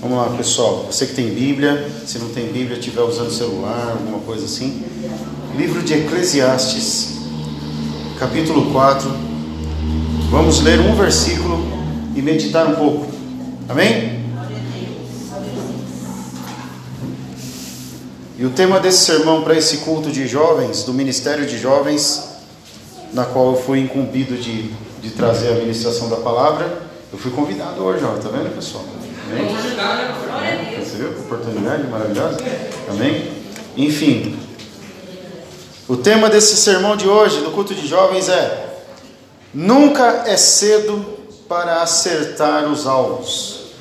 Vamos lá, pessoal. Você que tem Bíblia, se não tem Bíblia, estiver usando celular, alguma coisa assim. Livro de Eclesiastes, capítulo 4. Vamos ler um versículo e meditar um pouco. Amém? E o tema desse sermão para esse culto de jovens, do Ministério de Jovens, na qual eu fui incumbido de, de trazer a ministração da palavra, eu fui convidado hoje, ó, tá vendo, pessoal? Amém? Viu que oportunidade maravilhosa? Amém? Enfim, o tema desse sermão de hoje, do culto de jovens, é: Nunca é cedo para acertar os alvos.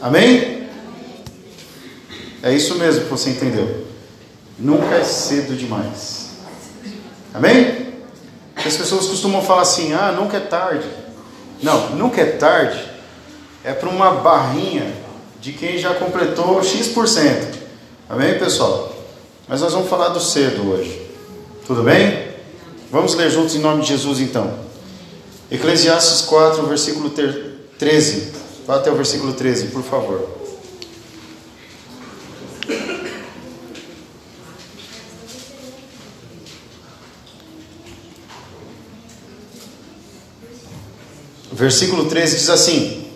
Amém? É isso mesmo que você entendeu. Nunca é cedo demais. Amém? As pessoas costumam falar assim: ah, nunca é tarde. Não, nunca é tarde é para uma barrinha de quem já completou X%. Amém, pessoal? Mas nós vamos falar do cedo hoje. Tudo bem? Vamos ler juntos em nome de Jesus então. Eclesiastes 4, versículo 13. Vá até o versículo 13, por favor. Versículo 13 diz assim: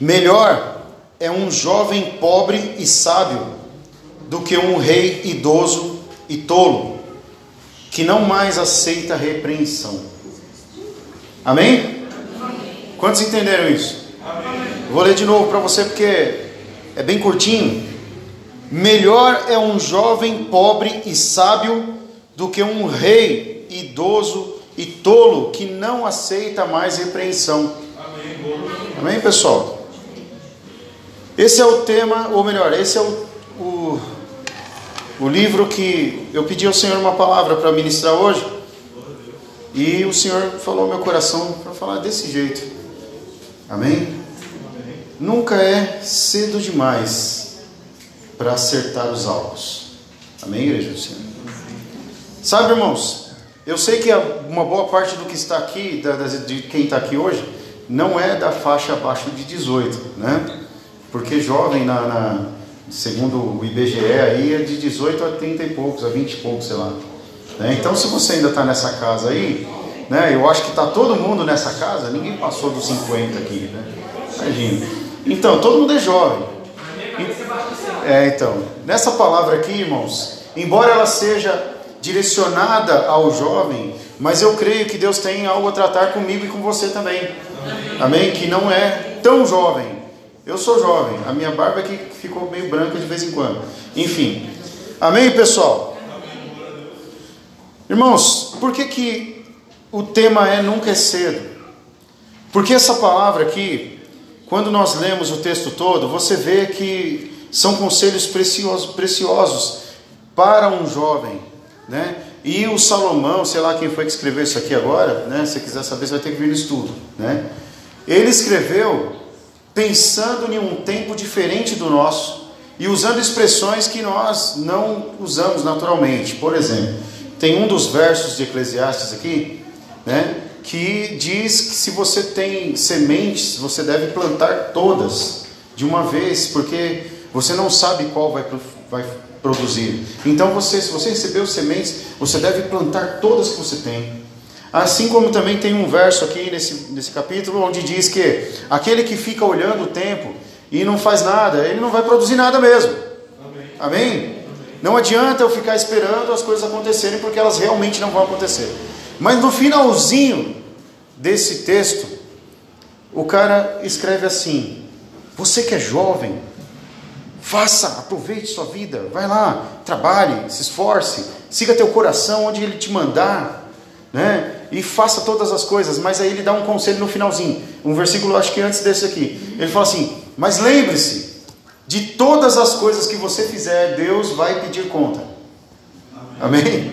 Melhor é um jovem pobre e sábio do que um rei idoso e tolo, que não mais aceita repreensão. Amém? Quantos entenderam isso? Vou ler de novo para você porque é bem curtinho. Melhor é um jovem pobre e sábio do que um rei idoso e tolo que não aceita mais repreensão. Amém, pessoal? Esse é o tema, ou melhor, esse é o, o, o livro que eu pedi ao Senhor uma palavra para ministrar hoje. E o Senhor falou ao meu coração para falar desse jeito. Amém? Nunca é cedo demais para acertar os alvos. Amém, igreja do Senhor? Sabe, irmãos, eu sei que uma boa parte do que está aqui, de quem está aqui hoje, não é da faixa abaixo de 18, né? Porque jovem, na, na, segundo o IBGE, aí é de 18 a 30 e poucos, a 20 e poucos, sei lá. Né? Então, se você ainda está nessa casa aí, né, eu acho que está todo mundo nessa casa, ninguém passou dos 50 aqui. Né? Imagina. Então, todo mundo é jovem. É, então, nessa palavra aqui, irmãos, embora ela seja direcionada ao jovem, mas eu creio que Deus tem algo a tratar comigo e com você também. Amém? Que não é tão jovem, eu sou jovem, a minha barba aqui ficou meio branca de vez em quando. Enfim. Amém, pessoal? Irmãos, por que, que o tema é nunca é cedo? Porque essa palavra aqui, quando nós lemos o texto todo, você vê que são conselhos preciosos, preciosos para um jovem, né? E o Salomão, sei lá quem foi que escreveu isso aqui agora, né? Se quiser saber, você vai ter que vir no estudo, né? Ele escreveu pensando em um tempo diferente do nosso e usando expressões que nós não usamos naturalmente. Por exemplo, tem um dos versos de Eclesiastes aqui, né, que diz que se você tem sementes, você deve plantar todas de uma vez, porque você não sabe qual vai, vai produzir. Então, você, se você recebeu sementes, você deve plantar todas que você tem. Assim como também tem um verso aqui nesse, nesse capítulo onde diz que aquele que fica olhando o tempo e não faz nada, ele não vai produzir nada mesmo. Amém? Amém? Não adianta eu ficar esperando as coisas acontecerem porque elas realmente não vão acontecer. Mas no finalzinho desse texto, o cara escreve assim: Você que é jovem, faça, aproveite sua vida, vai lá, trabalhe, se esforce, siga teu coração onde ele te mandar né? E faça todas as coisas, mas aí ele dá um conselho no finalzinho, um versículo acho que antes desse aqui. Ele fala assim: "Mas lembre-se, de todas as coisas que você fizer, Deus vai pedir conta." Amém? Amém?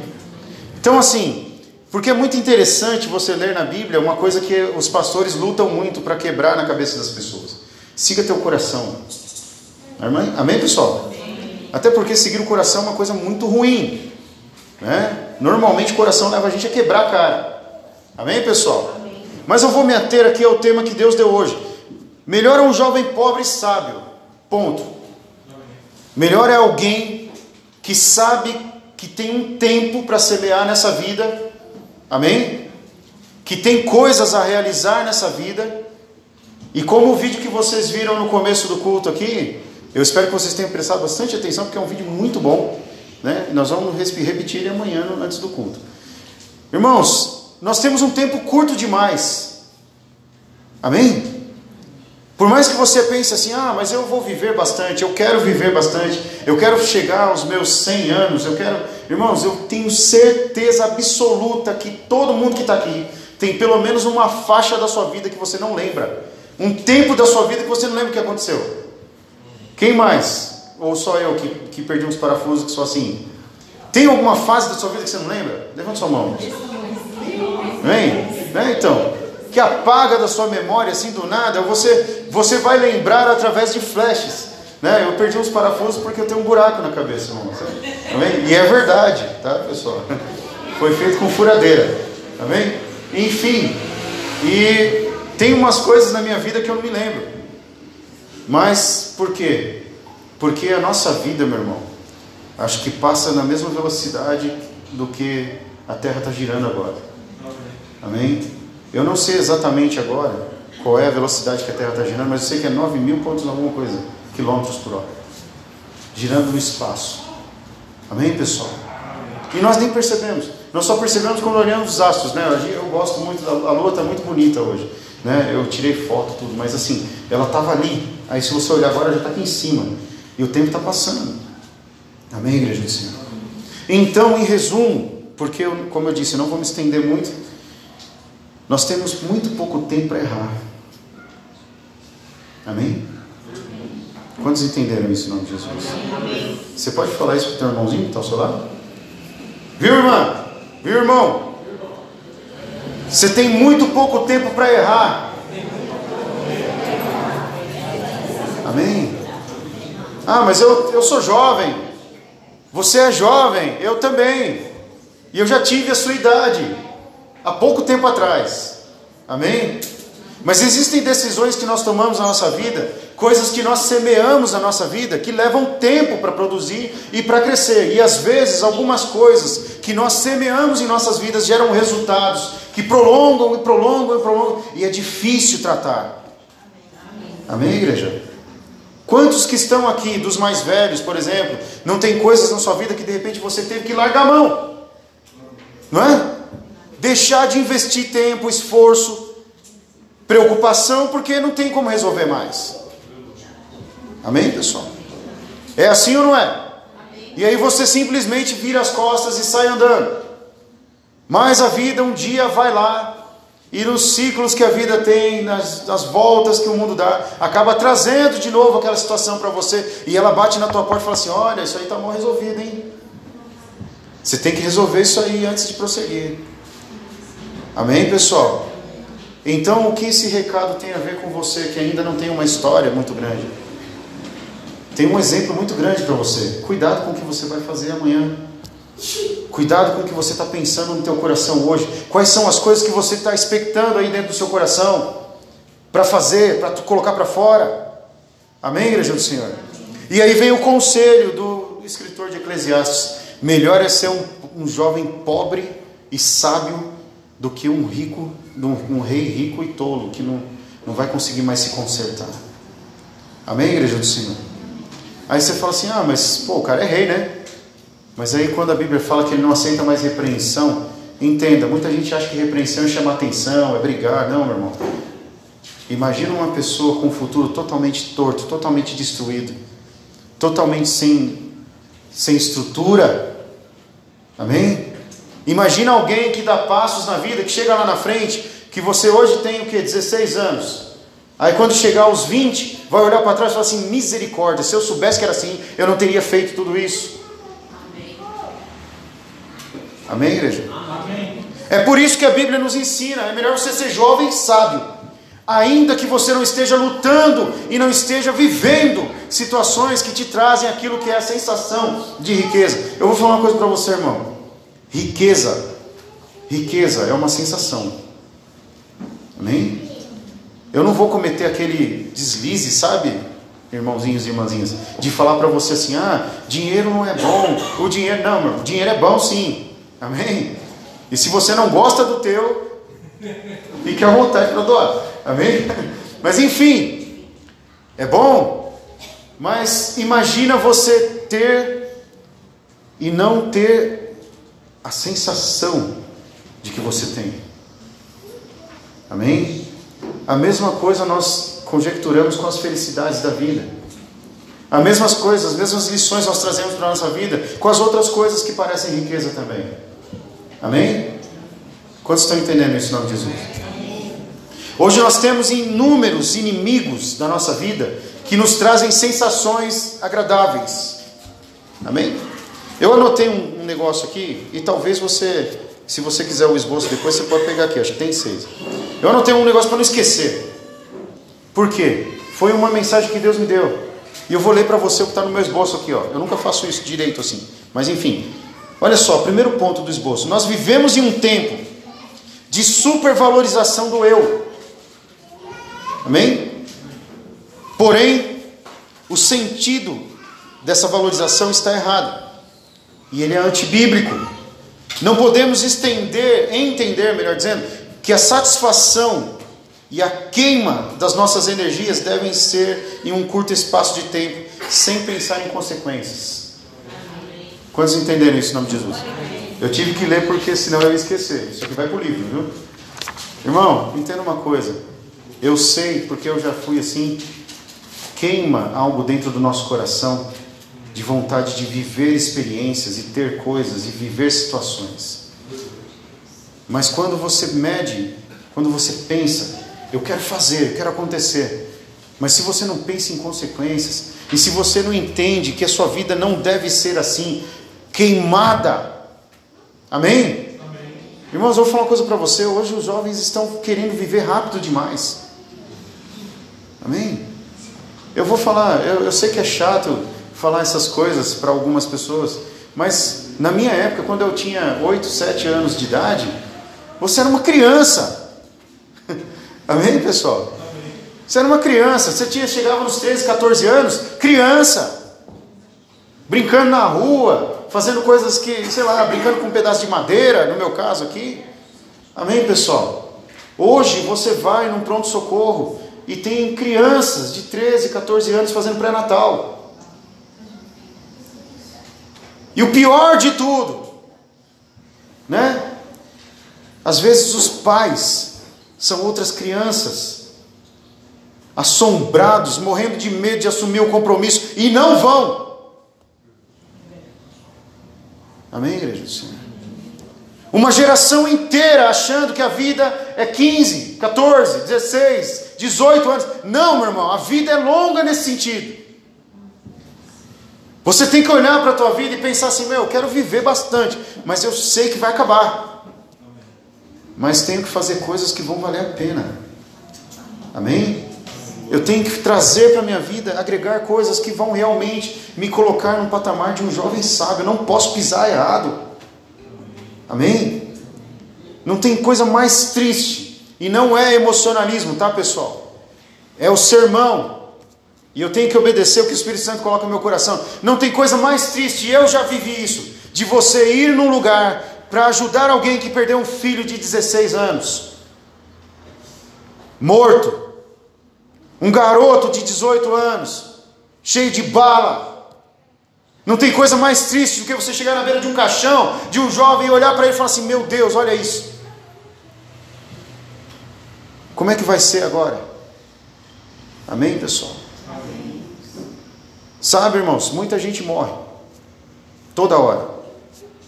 Então assim, porque é muito interessante você ler na Bíblia uma coisa que os pastores lutam muito para quebrar na cabeça das pessoas. Siga teu coração. Amém, Amém pessoal? Amém. Até porque seguir o coração é uma coisa muito ruim. Né? Normalmente o coração leva a gente a quebrar a cara. Amém, pessoal? Amém. Mas eu vou me ater aqui ao tema que Deus deu hoje. Melhor é um jovem pobre e sábio. Ponto. Melhor é alguém que sabe que tem um tempo para semear nessa vida. Amém? Que tem coisas a realizar nessa vida. E como o vídeo que vocês viram no começo do culto aqui, eu espero que vocês tenham prestado bastante atenção, porque é um vídeo muito bom. Né? Nós vamos repetir ele amanhã antes do culto. Irmãos, nós temos um tempo curto demais. Amém? Por mais que você pense assim, ah, mas eu vou viver bastante, eu quero viver bastante, eu quero chegar aos meus 100 anos, eu quero. Irmãos, eu tenho certeza absoluta que todo mundo que está aqui tem pelo menos uma faixa da sua vida que você não lembra. Um tempo da sua vida que você não lembra o que aconteceu. Quem mais? Ou só eu que, que perdi uns parafusos que sou assim? Tem alguma fase da sua vida que você não lembra? Levanta sua mão. Vem? É, então que apaga da sua memória assim do nada, você, você vai lembrar através de flashes. Né? Eu perdi uns parafusos porque eu tenho um buraco na cabeça, irmão. Amém? E é verdade, tá, pessoal? Foi feito com furadeira. Amém? Enfim, e tem umas coisas na minha vida que eu não me lembro. Mas por quê? Porque a nossa vida, meu irmão, acho que passa na mesma velocidade do que a Terra está girando agora. Amém? Eu não sei exatamente agora qual é a velocidade que a Terra está girando, mas eu sei que é 9 mil pontos alguma coisa, quilômetros por hora. Girando no espaço. Amém, pessoal? E nós nem percebemos. Nós só percebemos quando olhamos os astros, né? Eu gosto muito, da, a lua está muito bonita hoje. Né? Eu tirei foto, tudo, mas assim, ela estava ali. Aí se você olhar agora, já está aqui em cima. E o tempo está passando. Amém, igreja do Senhor? Então, em resumo, porque, eu, como eu disse, não vou me estender muito, nós temos muito pouco tempo para errar. Amém? Quantos entenderam isso em nome de Jesus? Você pode falar isso para o teu irmãozinho que está ao seu lado? Viu, irmã? Viu, irmão? Você tem muito pouco tempo para errar. Amém? Ah, mas eu, eu sou jovem. Você é jovem, eu também. E eu já tive a sua idade há pouco tempo atrás. Amém? Mas existem decisões que nós tomamos na nossa vida, coisas que nós semeamos na nossa vida, que levam tempo para produzir e para crescer. E às vezes algumas coisas que nós semeamos em nossas vidas geram resultados que prolongam e prolongam e prolongam, e é difícil tratar. Amém, igreja? Quantos que estão aqui, dos mais velhos, por exemplo, não tem coisas na sua vida que de repente você teve que largar a mão? Não é? deixar de investir tempo, esforço, preocupação, porque não tem como resolver mais. Amém, pessoal? É assim ou não é? E aí você simplesmente vira as costas e sai andando. Mas a vida um dia vai lá e nos ciclos que a vida tem, nas, nas voltas que o mundo dá, acaba trazendo de novo aquela situação para você e ela bate na tua porta e fala assim: Olha, isso aí está mal resolvido, hein? Você tem que resolver isso aí antes de prosseguir. Amém, pessoal? Então, o que esse recado tem a ver com você que ainda não tem uma história muito grande? Tem um exemplo muito grande para você. Cuidado com o que você vai fazer amanhã. Cuidado com o que você está pensando no teu coração hoje. Quais são as coisas que você está expectando aí dentro do seu coração para fazer, para colocar para fora? Amém, igreja do Senhor? E aí vem o conselho do escritor de Eclesiastes: melhor é ser um, um jovem pobre e sábio do que um rico, um, rei rico e tolo, que não, não vai conseguir mais se consertar. Amém, igreja do Senhor? Aí você fala assim: ah, mas pô, o cara é rei, né? Mas aí quando a Bíblia fala que ele não aceita mais repreensão, entenda, muita gente acha que repreensão é chamar atenção, é brigar. Não, meu irmão. Imagina uma pessoa com um futuro totalmente torto, totalmente destruído, totalmente sem, sem estrutura. Amém? Imagina alguém que dá passos na vida, que chega lá na frente, que você hoje tem o que? 16 anos. Aí quando chegar aos 20, vai olhar para trás e falar assim: misericórdia, se eu soubesse que era assim, eu não teria feito tudo isso. Amém, igreja? Amém. É por isso que a Bíblia nos ensina: é melhor você ser jovem e sábio, ainda que você não esteja lutando e não esteja vivendo situações que te trazem aquilo que é a sensação de riqueza. Eu vou falar uma coisa para você, irmão. Riqueza. Riqueza é uma sensação. Amém? Eu não vou cometer aquele deslize, sabe, irmãozinhos e irmãzinhas, de falar para você assim: ah, dinheiro não é bom, o dinheiro, não, meu, dinheiro é bom sim, amém? E se você não gosta do teu, fique à vontade para doar, amém? Mas enfim, é bom, mas imagina você ter e não ter a sensação de que você tem, amém? A mesma coisa nós conjecturamos com as felicidades da vida. As mesmas coisas, as mesmas lições nós trazemos para a nossa vida com as outras coisas que parecem riqueza também. Amém? Quantos estão entendendo isso em nome de Jesus? Hoje nós temos inúmeros inimigos da nossa vida que nos trazem sensações agradáveis. Amém? Eu anotei um, um negócio aqui e talvez você, se você quiser o esboço depois, você pode pegar aqui, acho que tem seis. Eu anotei um negócio para não esquecer. Por quê? Foi uma mensagem que Deus me deu. E eu vou ler para você o que está no meu esboço aqui. Ó. Eu nunca faço isso direito assim. Mas enfim. Olha só, primeiro ponto do esboço. Nós vivemos em um tempo de supervalorização do eu. Amém? Porém, o sentido dessa valorização está errado. E ele é antibíblico. Não podemos estender, entender, melhor dizendo, que a satisfação e a queima das nossas energias devem ser em um curto espaço de tempo, sem pensar em consequências. Quantos entenderam isso em nome de Jesus? Eu tive que ler porque senão eu ia esquecer. Isso aqui vai para o livro, viu? Irmão, entenda uma coisa. Eu sei porque eu já fui assim. Queima algo dentro do nosso coração de vontade de viver experiências e ter coisas e viver situações. Mas quando você mede, quando você pensa, eu quero fazer, eu quero acontecer. Mas se você não pensa em consequências, e se você não entende que a sua vida não deve ser assim, queimada, amém? amém. Irmãos, eu vou falar uma coisa para você. Hoje os jovens estão querendo viver rápido demais, amém? Eu vou falar, eu, eu sei que é chato falar essas coisas para algumas pessoas, mas na minha época, quando eu tinha 8, 7 anos de idade, você era uma criança. Amém, pessoal? Amém. Você era uma criança, você tinha, chegava nos 13, 14 anos, criança, brincando na rua, fazendo coisas que, sei lá, brincando com um pedaço de madeira, no meu caso aqui. Amém, pessoal? Hoje você vai num pronto-socorro e tem crianças de 13, 14 anos fazendo pré-natal. E o pior de tudo, né? Às vezes os pais são outras crianças, assombrados, morrendo de medo de assumir o compromisso e não vão. Amém, igreja do Senhor? Uma geração inteira achando que a vida é 15, 14, 16, 18 anos. Não, meu irmão, a vida é longa nesse sentido. Você tem que olhar para a tua vida e pensar assim: meu, eu quero viver bastante, mas eu sei que vai acabar mas tenho que fazer coisas que vão valer a pena. Amém? Eu tenho que trazer para a minha vida, agregar coisas que vão realmente me colocar no patamar de um jovem sábio. Eu não posso pisar errado. Amém? Não tem coisa mais triste. E não é emocionalismo, tá pessoal? É o sermão. E eu tenho que obedecer o que o Espírito Santo coloca no meu coração. Não tem coisa mais triste, eu já vivi isso, de você ir num lugar para ajudar alguém que perdeu um filho de 16 anos, morto, um garoto de 18 anos, cheio de bala. Não tem coisa mais triste do que você chegar na beira de um caixão de um jovem e olhar para ele e falar assim: Meu Deus, olha isso. Como é que vai ser agora? Amém, pessoal? Amém. Sabe, irmãos, muita gente morre toda hora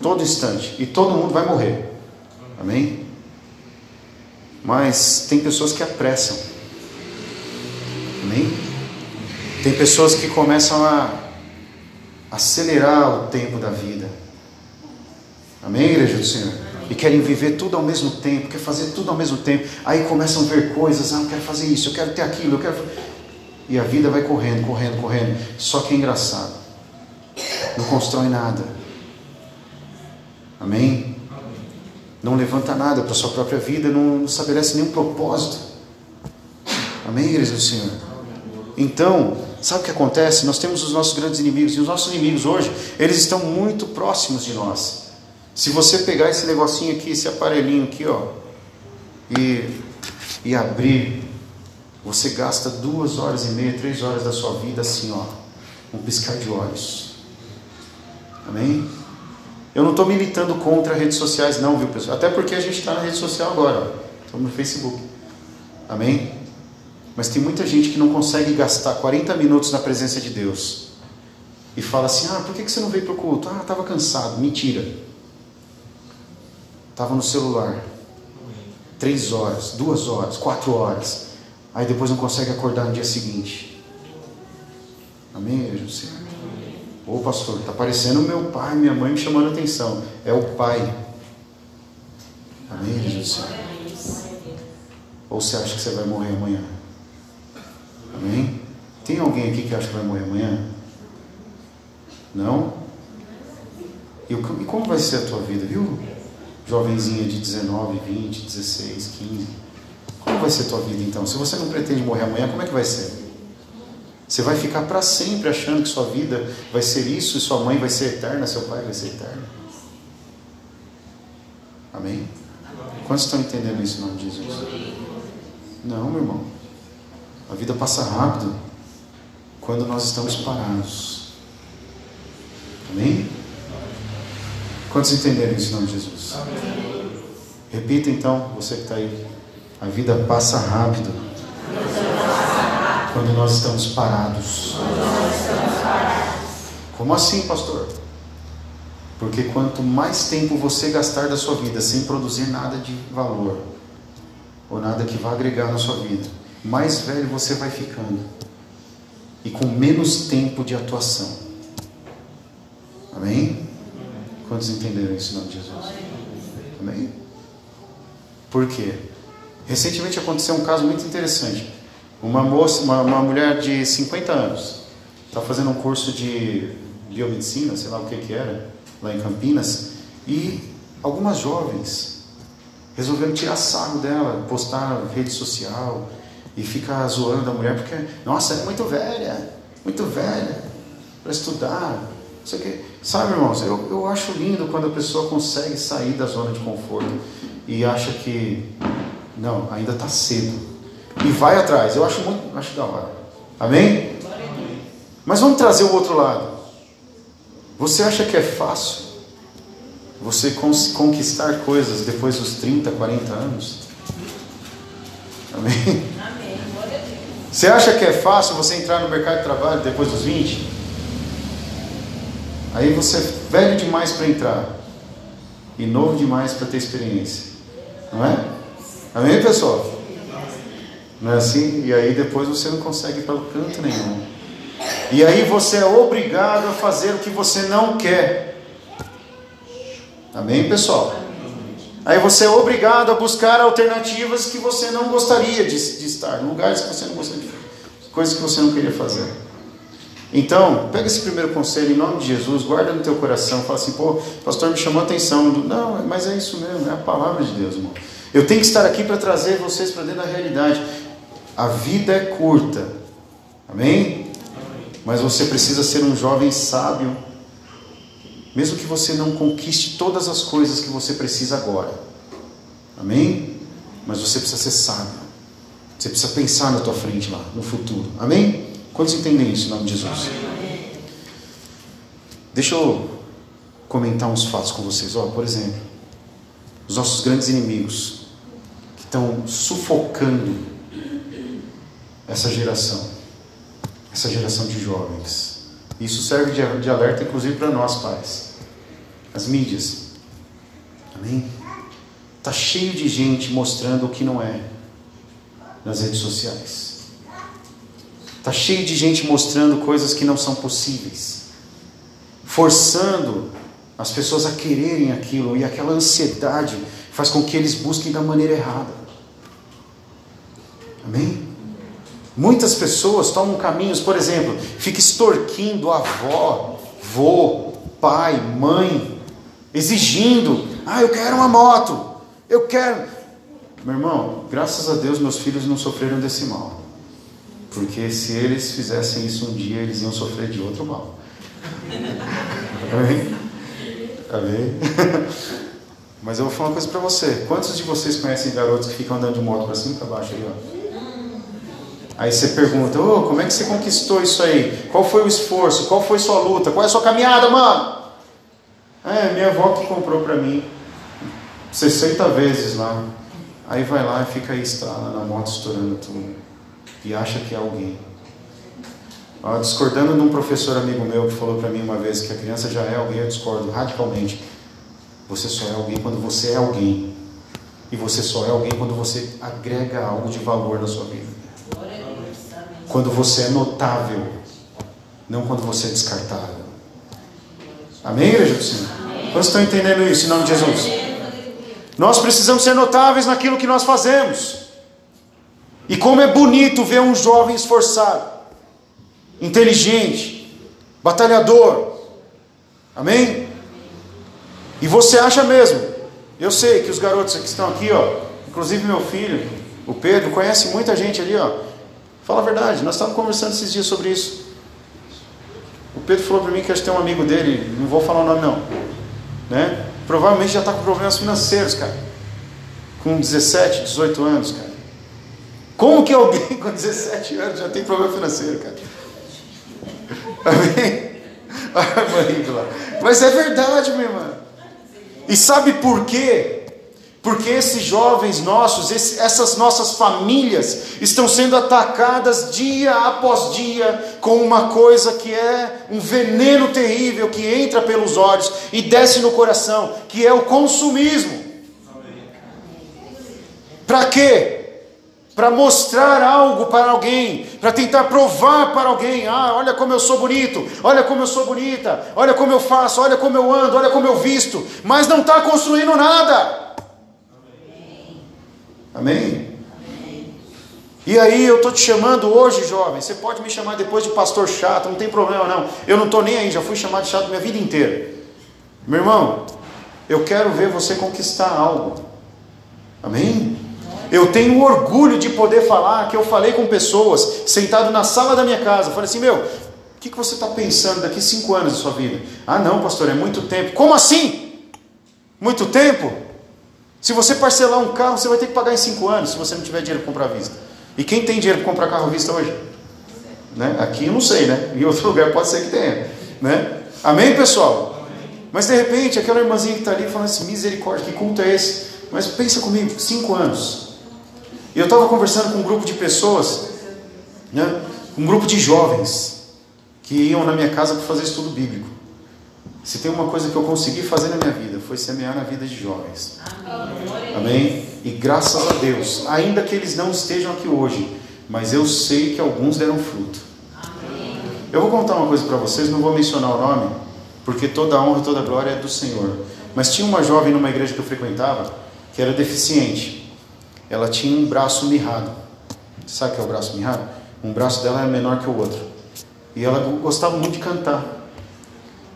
todo instante, e todo mundo vai morrer. Amém? Mas tem pessoas que apressam. Amém? Tem pessoas que começam a acelerar o tempo da vida. Amém, igreja do Senhor? E querem viver tudo ao mesmo tempo, quer fazer tudo ao mesmo tempo. Aí começam a ver coisas, ah, eu quero fazer isso, eu quero ter aquilo, eu quero. E a vida vai correndo, correndo, correndo. Só que é engraçado. Não constrói nada Amém? Não levanta nada para a sua própria vida, não estabelece nenhum propósito. Amém, igreja do Senhor? Então, sabe o que acontece? Nós temos os nossos grandes inimigos, e os nossos inimigos hoje, eles estão muito próximos de nós. Se você pegar esse negocinho aqui, esse aparelhinho aqui, ó, e, e abrir, você gasta duas horas e meia, três horas da sua vida assim, ó, um piscar de olhos. Amém? Eu não estou militando contra redes sociais, não, viu, pessoal? Até porque a gente está na rede social agora, estamos no Facebook. Amém? Mas tem muita gente que não consegue gastar 40 minutos na presença de Deus. E fala assim: ah, por que você não veio para o culto? Ah, estava cansado. Mentira. Estava no celular. Três horas, duas horas, quatro horas. Aí depois não consegue acordar no dia seguinte. Amém, Jesus? Ô pastor, está parecendo meu pai, minha mãe me chamando a atenção. É o pai. Amém, Jesus? Ou você acha que você vai morrer amanhã? Amém? Tem alguém aqui que acha que vai morrer amanhã? Não? E como vai ser a tua vida, viu? Jovenzinha de 19, 20, 16, 15. Como vai ser a tua vida então? Se você não pretende morrer amanhã, como é que vai ser? Você vai ficar para sempre achando que sua vida vai ser isso e sua mãe vai ser eterna, seu pai vai ser eterno. Amém? Quantos estão entendendo isso em nome de Jesus? Não, meu irmão. A vida passa rápido quando nós estamos parados. Amém? Quantos entenderam isso em nome de Jesus? Repita então, você que está aí. A vida passa rápido quando nós estamos parados. Como assim, pastor? Porque quanto mais tempo você gastar da sua vida sem produzir nada de valor, ou nada que vá agregar na sua vida, mais velho você vai ficando e com menos tempo de atuação. Amém? Quantos entenderam isso em nome de Jesus? Amém? Por quê? Recentemente aconteceu um caso muito interessante. Uma moça, uma, uma mulher de 50 anos, está fazendo um curso de biomedicina, sei lá o que que era, lá em Campinas, e algumas jovens resolveram tirar sarro dela, postar rede social, e fica zoando a mulher porque, nossa, é muito velha, muito velha para estudar. Isso aqui. Sabe, irmãos, eu, eu acho lindo quando a pessoa consegue sair da zona de conforto e acha que, não, ainda está cedo. E vai atrás. Eu acho muito, acho da hora. Amém? Mas vamos trazer o outro lado. Você acha que é fácil você conquistar coisas depois dos 30, 40 anos? Amém? Você acha que é fácil você entrar no mercado de trabalho depois dos 20? Aí você é velho demais para entrar e novo demais para ter experiência. Não é? Amém, pessoal? Não é assim? E aí depois você não consegue ir para canto nenhum. E aí você é obrigado a fazer o que você não quer. Amém, pessoal? Aí você é obrigado a buscar alternativas que você não gostaria de, de estar, lugares que você não gostaria de coisas que você não queria fazer. Então, pega esse primeiro conselho em nome de Jesus, guarda no teu coração, fala assim, pô, pastor me chamou a atenção. Não, mas é isso mesmo, é a palavra de Deus, irmão. Eu tenho que estar aqui para trazer vocês para dentro da realidade. A vida é curta. Amém? Mas você precisa ser um jovem sábio mesmo que você não conquiste todas as coisas que você precisa agora. Amém? Mas você precisa ser sábio. Você precisa pensar na tua frente lá, no futuro. Amém? Quantos entendem isso em nome de Jesus? Deixa eu comentar uns fatos com vocês. Ó, por exemplo, os nossos grandes inimigos que estão sufocando essa geração, essa geração de jovens. Isso serve de alerta, inclusive, para nós, pais as mídias. Amém? Está cheio de gente mostrando o que não é nas redes sociais. Está cheio de gente mostrando coisas que não são possíveis, forçando as pessoas a quererem aquilo e aquela ansiedade faz com que eles busquem da maneira errada. Amém? Muitas pessoas tomam caminhos, por exemplo, fica extorquindo avó, vô, pai, mãe, exigindo: ah, eu quero uma moto, eu quero. Meu irmão, graças a Deus meus filhos não sofreram desse mal. Porque se eles fizessem isso um dia, eles iam sofrer de outro mal. Amém? Amém? Mas eu vou falar uma coisa para você. Quantos de vocês conhecem garotos que ficam andando de moto para cima e para baixo aí, ó? Aí você pergunta, oh, como é que você conquistou isso aí? Qual foi o esforço? Qual foi sua luta? Qual é a sua caminhada, mano? É, minha avó que comprou para mim 60 vezes lá. Aí vai lá e fica aí estrada na moto estourando tudo. E acha que é alguém. Ó, discordando de um professor amigo meu que falou para mim uma vez que a criança já é alguém, eu discordo radicalmente. Você só é alguém quando você é alguém. E você só é alguém quando você agrega algo de valor na sua vida. Quando você é notável, não quando você é descartável. Amém, igreja do Senhor? Quantos estão entendendo isso em nome de Jesus? Nós precisamos ser notáveis naquilo que nós fazemos. E como é bonito ver um jovem esforçado, inteligente, batalhador. Amém? E você acha mesmo? Eu sei que os garotos que estão aqui, ó, inclusive meu filho, o Pedro, conhece muita gente ali, ó. Fala a verdade, nós estávamos conversando esses dias sobre isso. O Pedro falou para mim que acho que tem um amigo dele, não vou falar o nome não, né? Provavelmente já está com problemas financeiros, cara. Com 17, 18 anos, cara. Como que alguém com 17 anos já tem problema financeiro, cara? Amém? Mas é verdade, minha irmã. E sabe por quê? Porque esses jovens nossos, essas nossas famílias, estão sendo atacadas dia após dia com uma coisa que é um veneno terrível que entra pelos olhos e desce no coração, que é o consumismo. Para quê? Para mostrar algo para alguém, para tentar provar para alguém: ah, olha como eu sou bonito, olha como eu sou bonita, olha como eu faço, olha como eu ando, olha como eu visto, mas não está construindo nada. Amém? E aí eu estou te chamando hoje, jovem. Você pode me chamar depois de pastor chato, não tem problema não. Eu não estou nem aí, já fui chamado de chato minha vida inteira. Meu irmão, eu quero ver você conquistar algo. Amém? Eu tenho orgulho de poder falar que eu falei com pessoas sentado na sala da minha casa. falei assim, meu, o que, que você está pensando daqui cinco anos da sua vida? Ah, não, pastor, é muito tempo. Como assim? Muito tempo? Se você parcelar um carro, você vai ter que pagar em 5 anos se você não tiver dinheiro para comprar à vista. E quem tem dinheiro para comprar carro à vista hoje? Né? Aqui eu não sei, né? Em outro lugar pode ser que tenha. Né? Amém, pessoal? Amém. Mas de repente, aquela irmãzinha que está ali falando assim: misericórdia, que culto é esse? Mas pensa comigo, 5 anos. E eu estava conversando com um grupo de pessoas, né? um grupo de jovens, que iam na minha casa para fazer estudo bíblico. Se tem uma coisa que eu consegui fazer na minha vida, foi semear na vida de jovens. Amém. Amém? E graças a Deus, ainda que eles não estejam aqui hoje, mas eu sei que alguns deram fruto. Amém. Eu vou contar uma coisa para vocês, não vou mencionar o nome, porque toda a honra e toda a glória é do Senhor. Mas tinha uma jovem numa igreja que eu frequentava, que era deficiente. Ela tinha um braço mirrado. Sabe o que é o braço mirrado? Um braço dela era menor que o outro. E ela gostava muito de cantar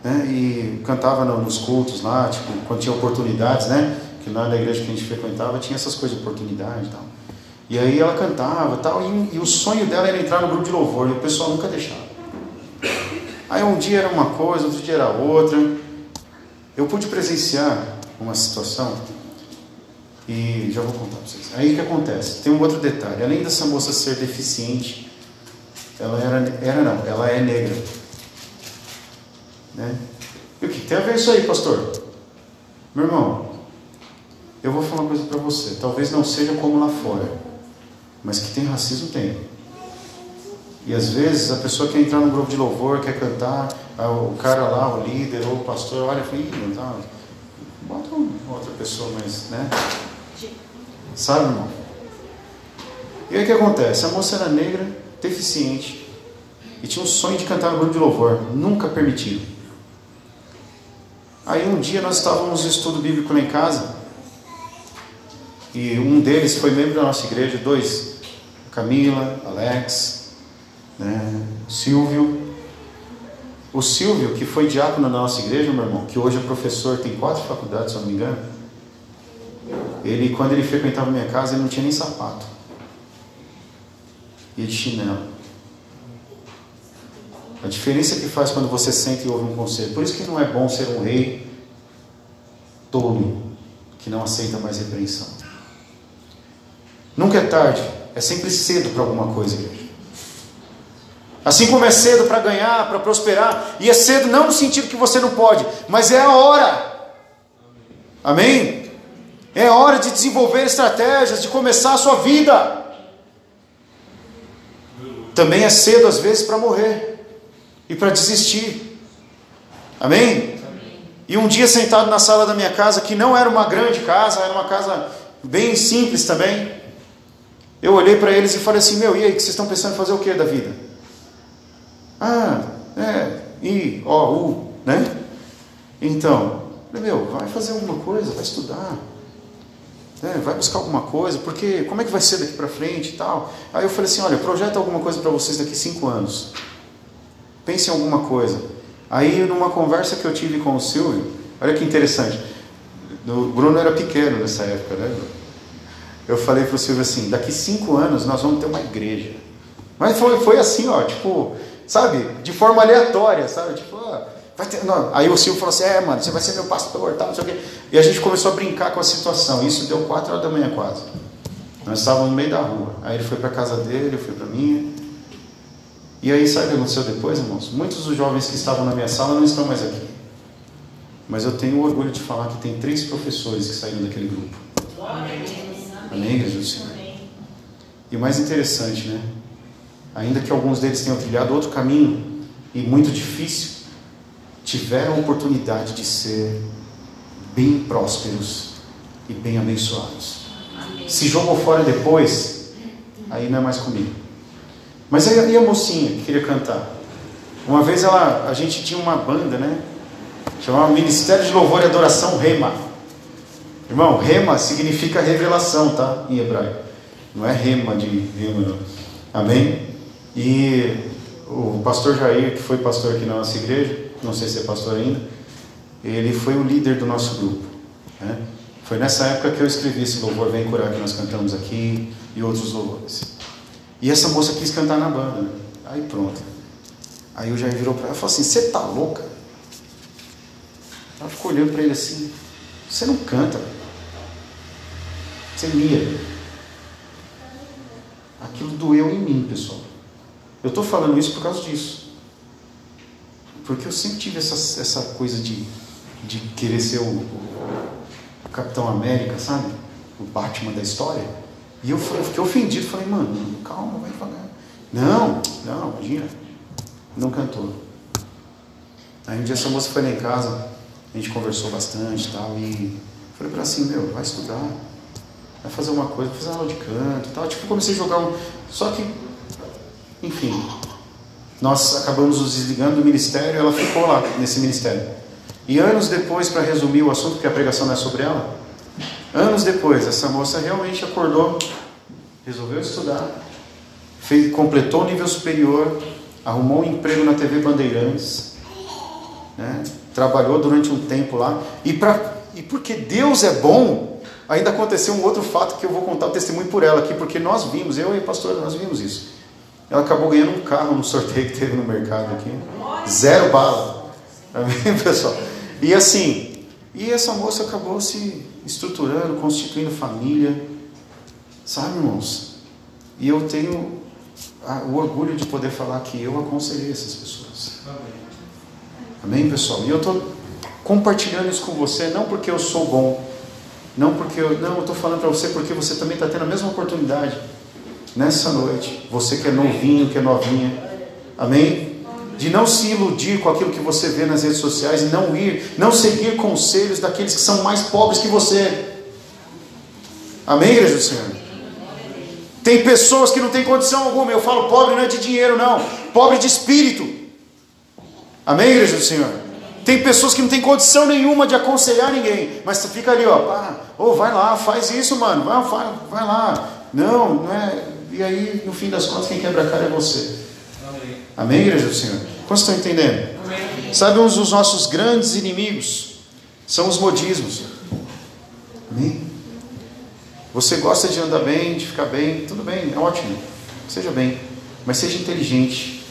né? E cantava nos cultos lá, tipo, quando tinha oportunidades, né? Que lá na igreja que a gente frequentava tinha essas coisas de oportunidade e tal. E aí ela cantava tal, e, e o sonho dela era entrar no grupo de louvor, e o pessoal nunca deixava. Aí um dia era uma coisa, outro dia era outra. Eu pude presenciar uma situação e já vou contar para vocês. Aí o que acontece? Tem um outro detalhe. Além dessa moça ser deficiente, ela era, era não, ela é negra. Né? E o que tem a ver isso aí, pastor? Meu irmão, eu vou falar uma coisa para você. Talvez não seja como lá fora, mas que tem racismo, tem. E às vezes a pessoa quer entrar num grupo de louvor, quer cantar, o cara lá, o líder ou o pastor, olha e fala, tá, bota outra pessoa mais, né? Sabe, irmão? E aí o que acontece? A moça era negra, deficiente, e tinha um sonho de cantar no grupo de louvor, nunca permitido. Aí um dia nós estávamos no estudo bíblico lá em casa, e um deles foi membro da nossa igreja, dois, Camila, Alex, né, Silvio. O Silvio, que foi diácono na nossa igreja, meu irmão, que hoje é professor, tem quatro faculdades, se eu não me engano. Ele, quando ele frequentava minha casa, ele não tinha nem sapato. Ia de chinelo. A diferença que faz quando você sente e ouve um conselho. Por isso que não é bom ser um rei tolo, que não aceita mais repreensão. Nunca é tarde, é sempre cedo para alguma coisa, igreja. Assim como é cedo para ganhar, para prosperar, e é cedo não no sentido que você não pode, mas é a hora. Amém? É hora de desenvolver estratégias, de começar a sua vida. Também é cedo às vezes para morrer e para desistir. Amém? E um dia sentado na sala da minha casa, que não era uma grande casa, era uma casa bem simples também, eu olhei para eles e falei assim: Meu, e aí, que vocês estão pensando em fazer o que da vida? Ah, é, I, O, U, né? Então, meu, vai fazer alguma coisa, vai estudar, né? vai buscar alguma coisa, porque como é que vai ser daqui para frente e tal? Aí eu falei assim: Olha, projeta alguma coisa para vocês daqui cinco anos. Pense em alguma coisa. Aí, numa conversa que eu tive com o Silvio, olha que interessante. O Bruno era pequeno nessa época, né? Eu falei para o Silvio assim: daqui cinco anos nós vamos ter uma igreja. Mas foi, foi assim, ó, tipo, sabe, de forma aleatória, sabe? Tipo, ah, vai ter. Não. Aí o Silvio falou assim: é, mano, você vai ser meu pastor, tal, não sei o quê. E a gente começou a brincar com a situação. Isso deu quatro horas da manhã quase. Nós estávamos no meio da rua. Aí ele foi para casa dele, eu fui para minha. E aí, sabe o que aconteceu depois, irmãos? Muitos dos jovens que estavam na minha sala não estão mais aqui. Mas eu tenho orgulho de falar que tem três professores que saíram daquele grupo. Amém, do Senhor? E o mais interessante, né? Ainda que alguns deles tenham trilhado outro caminho e muito difícil, tiveram a oportunidade de ser bem prósperos e bem abençoados. Se jogou fora depois, aí não é mais comigo. Mas aí a mocinha que queria cantar? Uma vez ela, a gente tinha uma banda, né? Chamava Ministério de Louvor e Adoração Rema. Irmão, Rema significa revelação, tá? Em hebraico. Não é rema de rema, não. Amém? E o pastor Jair, que foi pastor aqui na nossa igreja, não sei se é pastor ainda, ele foi o líder do nosso grupo. Né? Foi nessa época que eu escrevi esse louvor Vem Curar que nós cantamos aqui e outros louvores. E essa moça quis cantar na banda. Né? Aí pronto. Aí o Jair virou para ela e falou assim: Você tá louca? Ela ficou olhando para ele assim: Você não canta. Você mia. Aquilo doeu em mim, pessoal. Eu estou falando isso por causa disso. Porque eu sempre tive essa, essa coisa de, de querer ser o, o Capitão América, sabe? O Batman da história. E eu, fiquei ofendido, falei, mano, calma, vai devagar. Não, não, imagina. Não cantou. Aí um dia essa moça foi lá em casa, a gente conversou bastante e tal, e falei para ela assim, meu, vai estudar, vai fazer uma coisa, vai fazer aula de canto e tal. Tipo, comecei a jogar um. Só que, enfim, nós acabamos nos desligando do ministério, ela ficou lá nesse ministério. E anos depois, para resumir o assunto, porque a pregação não é sobre ela, Anos depois, essa moça realmente acordou, resolveu estudar, fez, completou o nível superior, arrumou um emprego na TV Bandeirantes, né? trabalhou durante um tempo lá, e, pra, e porque Deus é bom, ainda aconteceu um outro fato que eu vou contar o testemunho por ela aqui, porque nós vimos, eu e o pastor, nós vimos isso. Ela acabou ganhando um carro no sorteio que teve no mercado aqui. Zero bala. Amém, pessoal? E assim, e essa moça acabou se estruturando, constituindo família. Sabe, irmãos? E eu tenho o orgulho de poder falar que eu aconselhei essas pessoas. Amém, pessoal? E eu estou compartilhando isso com você, não porque eu sou bom, não porque eu. Não, eu estou falando para você porque você também está tendo a mesma oportunidade nessa noite. Você que é novinho, que é novinha. Amém? De não se iludir com aquilo que você vê nas redes sociais e não ir, não seguir conselhos daqueles que são mais pobres que você. Amém, igreja do Senhor? Tem pessoas que não têm condição alguma. Eu falo pobre não é de dinheiro, não. Pobre de espírito. Amém, igreja do Senhor? Tem pessoas que não têm condição nenhuma de aconselhar ninguém. Mas você fica ali, ó. Pá, oh, vai lá, faz isso, mano. Vai, vai, vai lá. Não, não é. E aí, no fim das contas, quem quebra a cara é você. Amém, igreja do Senhor? Quantos estão entendendo? Amém. Sabe, um dos nossos grandes inimigos são os modismos. Amém? Você gosta de andar bem, de ficar bem, tudo bem, é ótimo. Seja bem, mas seja inteligente.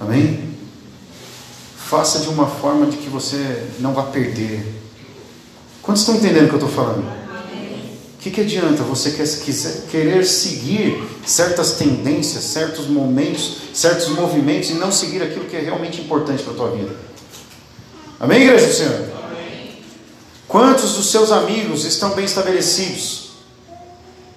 Amém? faça de uma forma de que você não vá perder. Quantos estão entendendo o que eu estou falando? O que, que adianta você quiser, querer seguir certas tendências, certos momentos, certos movimentos e não seguir aquilo que é realmente importante para a tua vida? Amém, igreja do Senhor? Amém. Quantos dos seus amigos estão bem estabelecidos?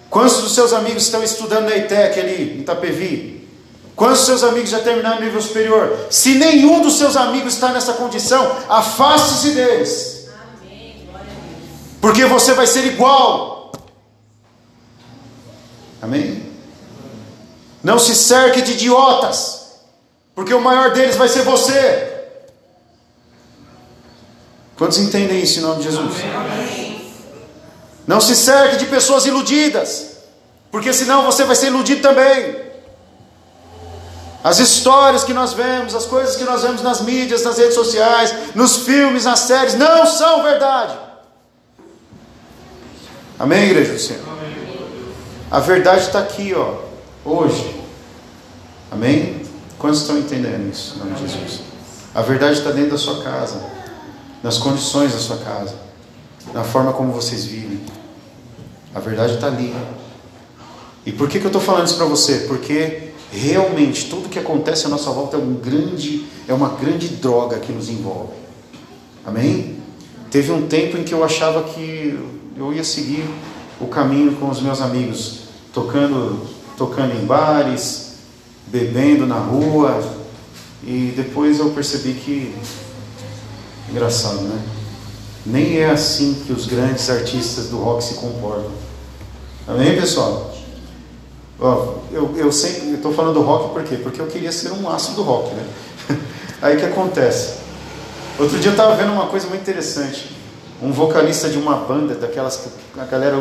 Quantos dos seus amigos estão estudando na ITEC ali, em Itapevi? Quantos dos seus amigos já terminaram o nível superior? Se nenhum dos seus amigos está nessa condição, afaste-se deles. Porque você vai ser igual. Amém? Não se cerque de idiotas, porque o maior deles vai ser você. Quantos entendem isso em nome de Jesus? Amém. Não se cerque de pessoas iludidas, porque senão você vai ser iludido também. As histórias que nós vemos, as coisas que nós vemos nas mídias, nas redes sociais, nos filmes, nas séries, não são verdade. Amém, igreja do Senhor? A verdade está aqui, ó, hoje. Amém? Quantos estão entendendo isso, em nome de Jesus? A verdade está dentro da sua casa nas condições da sua casa, na forma como vocês vivem. A verdade está ali. E por que, que eu estou falando isso para você? Porque realmente tudo que acontece à nossa volta é, um grande, é uma grande droga que nos envolve. Amém? Teve um tempo em que eu achava que eu ia seguir o caminho com os meus amigos, tocando, tocando em bares, bebendo na rua, e depois eu percebi que Engraçado, né? Nem é assim que os grandes artistas do rock se comportam. Amém, pessoal? Ó, eu, eu sempre estou falando do rock por quê? Porque eu queria ser um aço do rock, né? Aí que acontece? Outro dia eu estava vendo uma coisa muito interessante. Um vocalista de uma banda, daquelas que a galera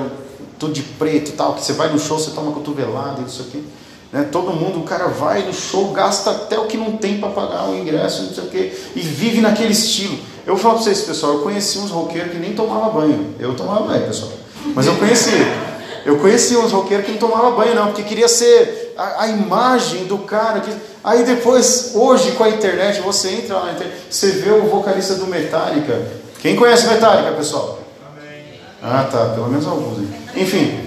tudo de preto e tal, que você vai no show, você toma cotovelada e isso aqui. Né? Todo mundo, o cara vai no show, gasta até o que não tem para pagar o ingresso, não sei o quê, e vive naquele estilo. Eu falar para vocês, pessoal, eu conheci uns roqueiros que nem tomavam banho. Eu tomava banho, pessoal. Mas eu conheci. Eu conheci uns roqueiros que não tomavam banho, não, porque queria ser a, a, imagem do cara. Que... Aí depois, hoje com a internet, você entra lá na internet, você vê o vocalista do Metallica. Quem conhece Metallica, pessoal? Ah, tá, pelo menos alguns. Enfim,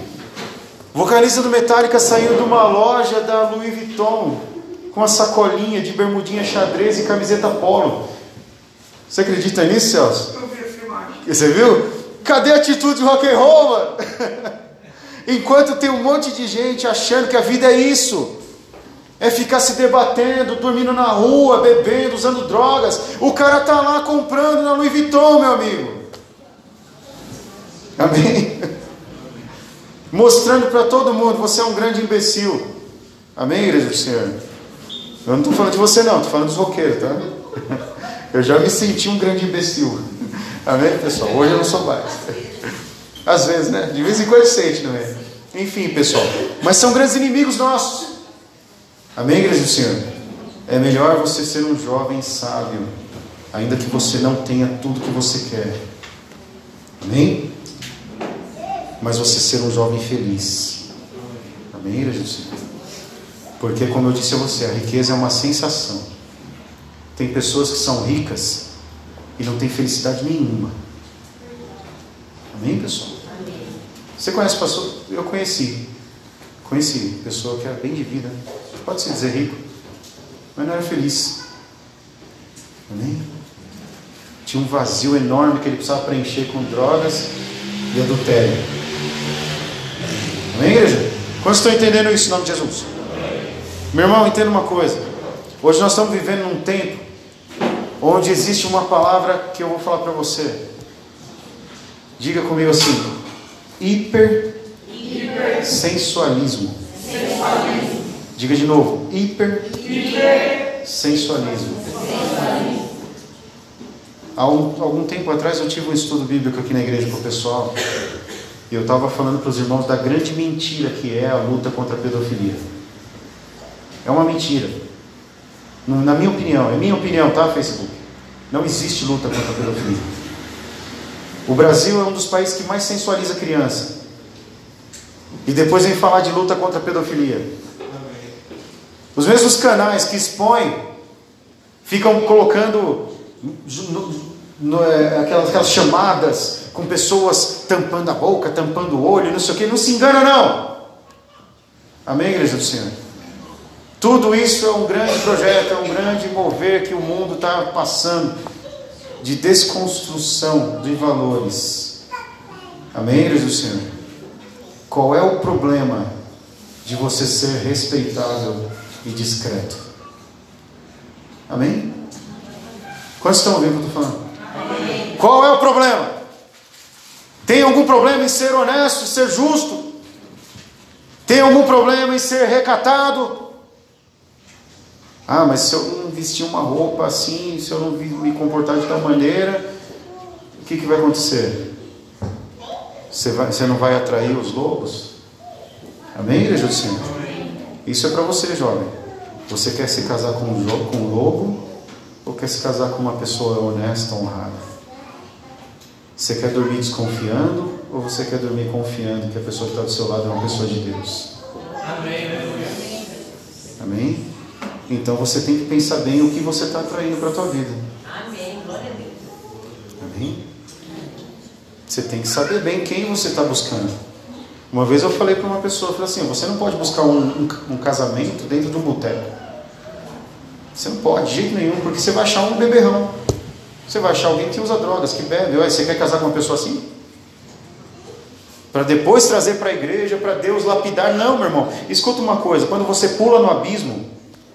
Vocalista do Metallica saiu de uma loja da Louis Vuitton com a sacolinha de bermudinha xadrez e camiseta polo. Você acredita nisso, Celso? Eu vi a filmagem. Você viu? Cadê a atitude rock and roll, mano? Enquanto tem um monte de gente achando que a vida é isso. É ficar se debatendo, dormindo na rua, bebendo, usando drogas. O cara tá lá comprando na Louis Vuitton, meu amigo. Amém? mostrando para todo mundo: você é um grande imbecil. Amém, igreja do Senhor? Eu não estou falando de você, não, estou falando dos roqueiros, tá? Eu já me senti um grande imbecil. Amém, pessoal? Hoje eu não sou mais. Às vezes, né? De vez em quando sente, não é? Enfim, pessoal. Mas são grandes inimigos nossos. Amém, igreja do Senhor? É melhor você ser um jovem sábio, ainda que você não tenha tudo que você quer. Amém? Mas você ser um jovem feliz. Amém, Senhor? Porque, como eu disse a você, a riqueza é uma sensação. Tem pessoas que são ricas e não têm felicidade nenhuma. Amém, pessoal? Amém. Você conhece pastor? Eu conheci. Conheci pessoa que era bem de vida. Pode se dizer rico, mas não era feliz. Amém? Tinha um vazio enorme que ele precisava preencher com drogas e adultério. Amém, igreja? Quantos estão entendendo isso em nome de Jesus? Meu irmão, entenda uma coisa. Hoje nós estamos vivendo num tempo onde existe uma palavra que eu vou falar para você. Diga comigo assim: hiper, hiper sensualismo. Diga de novo: hiper, hiper sensualismo. sensualismo. Há um, algum tempo atrás eu tive um estudo bíblico aqui na igreja com o pessoal. Eu estava falando para os irmãos da grande mentira que é a luta contra a pedofilia. É uma mentira. Na minha opinião, é minha opinião, tá, Facebook? Não existe luta contra a pedofilia. O Brasil é um dos países que mais sensualiza criança. E depois vem falar de luta contra a pedofilia. Os mesmos canais que expõem ficam colocando no, é, aquelas, aquelas chamadas com pessoas tampando a boca, tampando o olho, não sei o que. Não se engana, não. Amém, igreja do Senhor? Tudo isso é um grande projeto, é um grande mover que o mundo está passando de desconstrução de valores. Amém, igreja do Senhor? Qual é o problema de você ser respeitável e discreto? Amém? Quantos estão ouvindo o que eu estou falando? Qual é o problema? Tem algum problema em ser honesto, ser justo? Tem algum problema em ser recatado? Ah, mas se eu não vestir uma roupa assim, se eu não me comportar de tal maneira, o que, que vai acontecer? Você, vai, você não vai atrair os lobos? Amém, igreja do Senhor? Isso é para você, jovem. Você quer se casar com um, com um lobo ou quer se casar com uma pessoa honesta, honrada? Você quer dormir desconfiando ou você quer dormir confiando que a pessoa que está do seu lado é uma pessoa de Deus? Amém. Amém? Então você tem que pensar bem o que você está atraindo para a tua vida. Amém. Glória a Deus. Amém? Você tem que saber bem quem você está buscando. Uma vez eu falei para uma pessoa, eu falei assim, você não pode buscar um, um, um casamento dentro de um boteco. Você não pode, de jeito nenhum, porque você vai achar um beberrão. Você vai achar alguém que usa drogas, que bebe. Olha, você quer casar com uma pessoa assim? Para depois trazer para a igreja, para Deus lapidar. Não, meu irmão. Escuta uma coisa: quando você pula no abismo,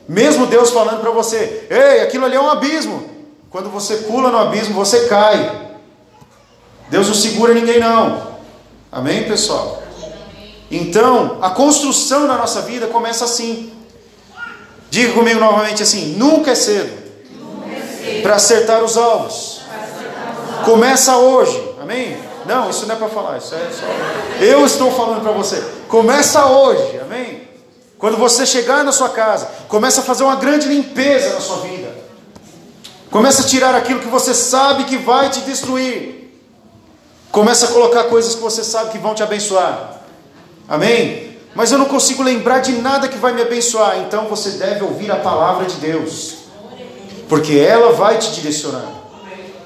mesmo Deus falando para você, ei, aquilo ali é um abismo. Quando você pula no abismo, você cai. Deus não segura ninguém, não. Amém, pessoal? Então, a construção na nossa vida começa assim. Diga comigo novamente assim: nunca é cedo, cedo. para acertar os alvos. Começa hoje. Amém? Não, isso não é para falar, isso é só. Eu estou falando para você. Começa hoje. Amém? Quando você chegar na sua casa, começa a fazer uma grande limpeza na sua vida. Começa a tirar aquilo que você sabe que vai te destruir. Começa a colocar coisas que você sabe que vão te abençoar. Amém? Mas eu não consigo lembrar de nada que vai me abençoar. Então você deve ouvir a palavra de Deus. Porque ela vai te direcionar.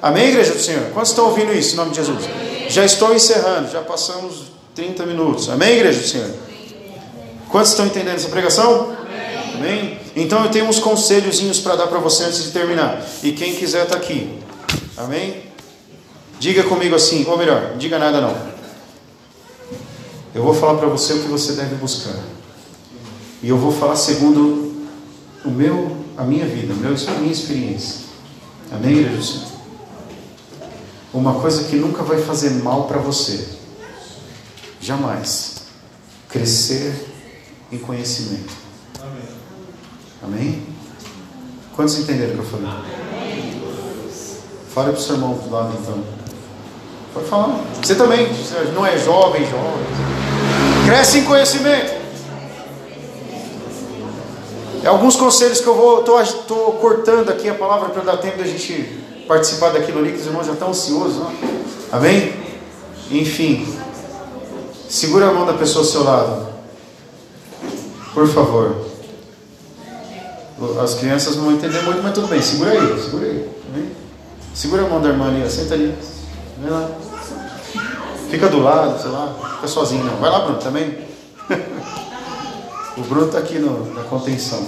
Amém, igreja do Senhor? Quantos estão ouvindo isso em nome de Jesus? Já estou encerrando, já passamos 30 minutos. Amém, igreja do Senhor? Quantos estão entendendo essa pregação? Amém. Então eu tenho uns conselhozinhos para dar para você antes de terminar. E quem quiser está aqui. Amém? Diga comigo assim, ou melhor, diga nada não. Eu vou falar para você o que você deve buscar. E eu vou falar segundo o meu, a minha vida, a minha experiência. Amém, igreja? Uma coisa que nunca vai fazer mal para você. Jamais. Crescer em conhecimento. Amém. Quantos entenderam o que eu falei? Amém. Fale para o seu irmão do lado então. Pode falar. Você também, não é jovem, jovem. Cresce em conhecimento. É alguns conselhos que eu vou, estou cortando aqui a palavra para dar tempo da gente participar daquilo ali, que os irmãos já estão ansiosos. Não? Amém? Enfim, segura a mão da pessoa ao seu lado. Por favor. As crianças vão entender muito, mas tudo bem. Segura aí, segura aí. Segura a mão da irmã ali, senta ali. Vem lá. Fica do lado, sei lá. Fica sozinho não. Vai lá, Bruno, também. o Bruno está aqui no, na contenção.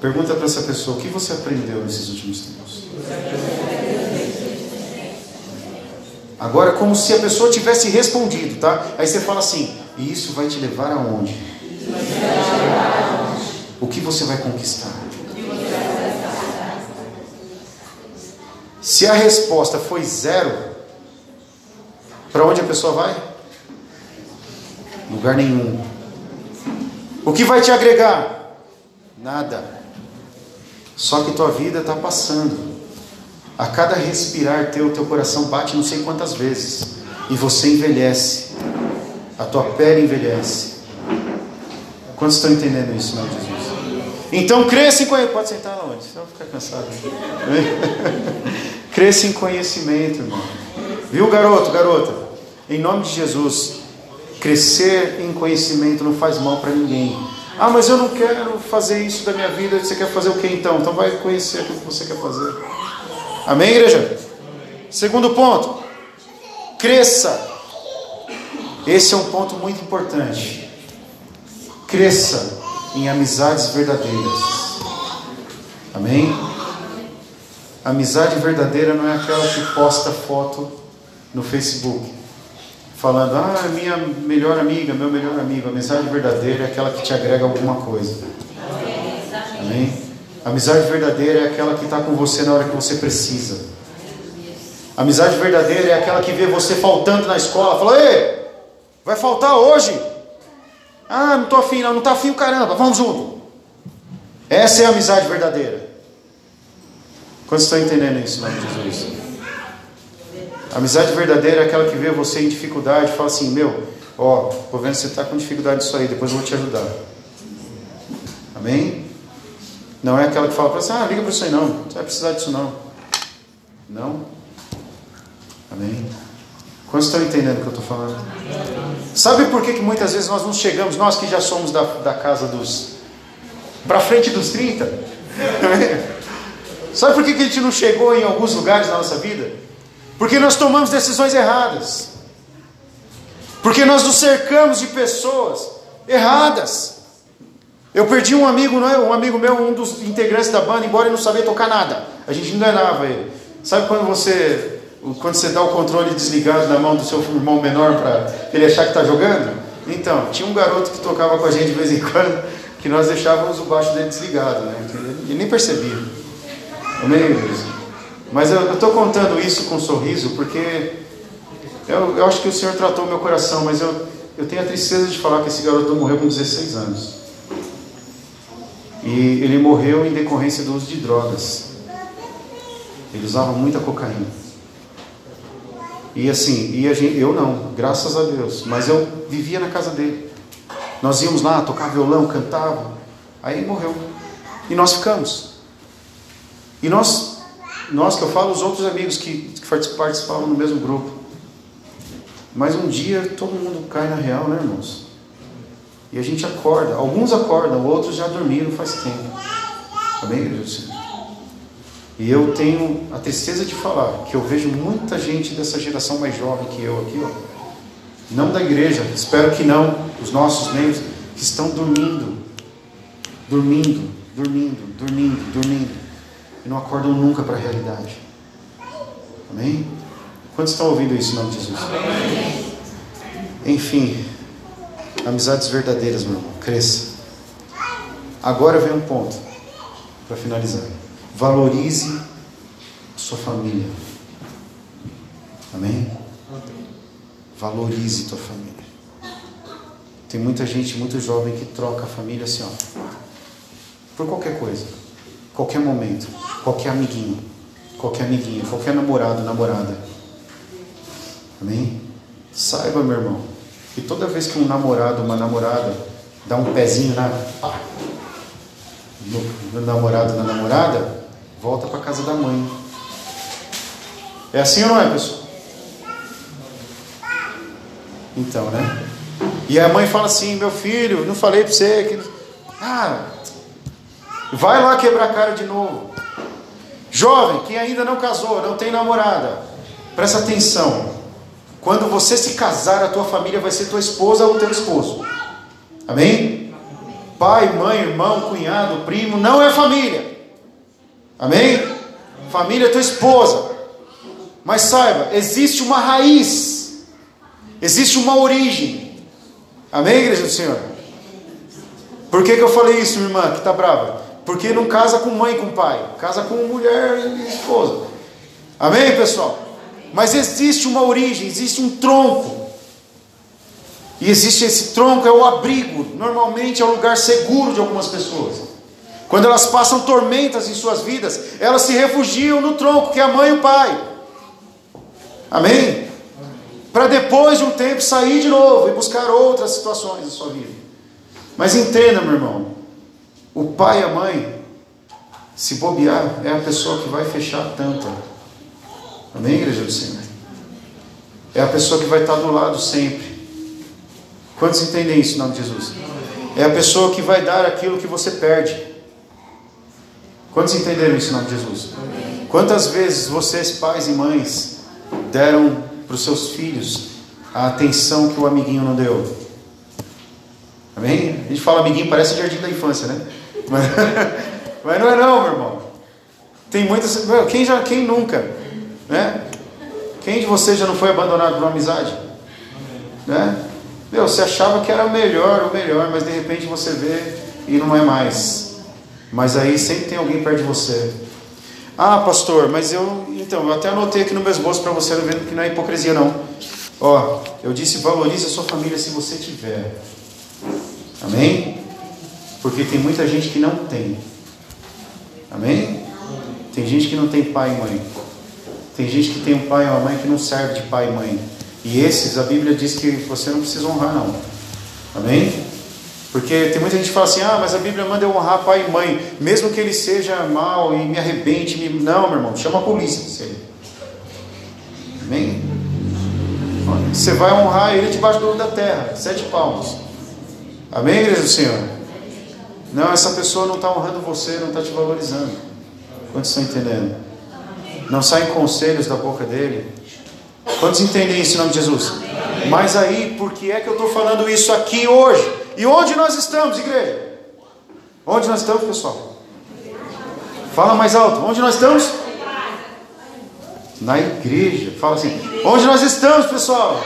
Pergunta para essa pessoa, o que você aprendeu nesses últimos tempos? Agora, como se a pessoa tivesse respondido, tá? Aí você fala assim, e isso vai te levar aonde? O que você vai conquistar? Se a resposta foi zero, para onde a pessoa vai? Lugar nenhum. O que vai te agregar? Nada. Só que tua vida está passando. A cada respirar teu, teu coração bate não sei quantas vezes. E você envelhece. A tua pele envelhece. Quantos estão entendendo isso, não, Jesus? Então cresça em conhecimento. Pode sentar lá onde? Senão ficar cansado. cresça em conhecimento, irmão. Viu, garoto, garota? Em nome de Jesus, crescer em conhecimento não faz mal para ninguém. Ah, mas eu não quero fazer isso da minha vida. Você quer fazer o que então? Então vai conhecer aquilo que você quer fazer. Amém, igreja? Segundo ponto, cresça. Esse é um ponto muito importante. Cresça em amizades verdadeiras. Amém? Amizade verdadeira não é aquela que posta foto no Facebook, falando, ah, minha melhor amiga, meu melhor amigo. A amizade verdadeira é aquela que te agrega alguma coisa. Amém? A amizade verdadeira é aquela que está com você na hora que você precisa. Amizade verdadeira é aquela que vê você faltando na escola, fala, ei, vai faltar hoje? Ah, não estou afim, não, não está afim, caramba, vamos junto. Essa é a amizade verdadeira. Quantos estão entendendo isso, nome de Jesus? Amizade verdadeira é aquela que vê você em dificuldade e fala assim: Meu, ó, tô vendo que você está com dificuldade disso aí, depois eu vou te ajudar. Amém? Não é aquela que fala para você: Ah, liga para isso aí não, você vai precisar disso não. Não? Amém? Quantos estão entendendo o que eu estou falando? Sabe por que, que muitas vezes nós não chegamos, nós que já somos da, da casa dos. para frente dos 30? Sabe por que, que a gente não chegou em alguns lugares na nossa vida? Porque nós tomamos decisões erradas. Porque nós nos cercamos de pessoas erradas. Eu perdi um amigo, não é? um amigo meu, um dos integrantes da banda, embora ele não sabia tocar nada. A gente enganava ele. Sabe quando você quando você dá o controle desligado na mão do seu irmão menor para ele achar que está jogando? Então, tinha um garoto que tocava com a gente de vez em quando, que nós deixávamos o baixo dele desligado, né? Ele nem percebia. Amém, igreja? Mas eu estou contando isso com um sorriso porque eu, eu, acho que o Senhor tratou meu coração, mas eu, eu tenho a tristeza de falar que esse garoto morreu com 16 anos. E ele morreu em decorrência do uso de drogas. Ele usava muita cocaína. E assim, e gente, eu não, graças a Deus, mas eu vivia na casa dele. Nós íamos lá, tocar violão, cantava. Aí morreu. E nós ficamos. E nós nós que eu falo, os outros amigos que, que participavam no mesmo grupo. Mas um dia todo mundo cai na real, né, irmãos? E a gente acorda. Alguns acordam, outros já dormiram faz tempo. Igreja do Senhor? E eu tenho a tristeza de falar que eu vejo muita gente dessa geração mais jovem que eu aqui, ó. Não da igreja, espero que não, os nossos membros, que estão dormindo. Dormindo, dormindo, dormindo, dormindo e não acordam nunca para a realidade. Amém? Quantos estão ouvindo isso em nome de Jesus? Amém. Enfim, amizades verdadeiras, meu irmão, cresça. Agora vem um ponto para finalizar. Valorize sua família. Amém? Valorize tua família. Tem muita gente, muito jovem que troca a família assim, ó, por qualquer coisa, qualquer momento qualquer amiguinho, qualquer amiguinha, qualquer namorado, namorada. Amém? Saiba, meu irmão, que toda vez que um namorado, uma namorada dá um pezinho na, no, no namorado, na namorada, volta para casa da mãe. É assim ou não é, pessoal? Então, né? E a mãe fala assim: meu filho, não falei para você que. Ah, vai lá quebrar a cara de novo. Jovem que ainda não casou, não tem namorada, presta atenção. Quando você se casar, a tua família vai ser tua esposa ou teu esposo. Amém? Pai, mãe, irmão, cunhado, primo, não é família. Amém? Família é tua esposa. Mas saiba, existe uma raiz, existe uma origem. Amém, igreja do Senhor? Por que, que eu falei isso, irmã, que está brava? Porque não casa com mãe e com pai, casa com mulher e esposa. Amém, pessoal? Mas existe uma origem, existe um tronco. E existe esse tronco, é o abrigo. Normalmente é um lugar seguro de algumas pessoas. Quando elas passam tormentas em suas vidas, elas se refugiam no tronco, que é a mãe e o pai. Amém? Para depois de um tempo sair de novo e buscar outras situações em sua vida. Mas entenda, meu irmão, o pai e a mãe, se bobear, é a pessoa que vai fechar a tampa. Amém, igreja do Senhor? É a pessoa que vai estar do lado sempre. Quantos entendem isso em nome de Jesus? é a pessoa que vai dar aquilo que você perde. Quantos entenderam isso em nome de Jesus? Quantas vezes vocês, pais e mães, deram para os seus filhos a atenção que o amiguinho não deu? Amém? A gente fala amiguinho, parece jardim da infância, né? Mas, mas não é não, meu irmão. Tem muitas. Quem, já, quem nunca? Né? Quem de vocês já não foi abandonado por uma amizade? Né? Meu, você achava que era o melhor, o melhor, mas de repente você vê e não é mais. Mas aí sempre tem alguém perto de você. Ah, pastor, mas eu. Então, eu até anotei aqui no meu esboço para você ver que não é hipocrisia, não. Ó, eu disse valorize a sua família se você tiver. Amém? Porque tem muita gente que não tem. Amém? Tem gente que não tem pai e mãe. Tem gente que tem um pai e uma mãe que não serve de pai e mãe. E esses, a Bíblia diz que você não precisa honrar, não. Amém? Porque tem muita gente que fala assim: ah, mas a Bíblia manda eu honrar pai e mãe, mesmo que ele seja mal e me arrebente. Me... Não, meu irmão, chama a polícia. Amém? Você vai honrar ele debaixo do da terra, sete palmos. Amém, igreja do Senhor? Não, essa pessoa não está honrando você, não está te valorizando. Quantos estão entendendo? Não saem conselhos da boca dele. Quantos entendem isso em nome de Jesus? Mas aí, por que é que eu estou falando isso aqui hoje? E onde nós estamos, igreja? Onde nós estamos, pessoal? Fala mais alto. Onde nós estamos? Na igreja. Fala assim. Onde nós estamos, pessoal?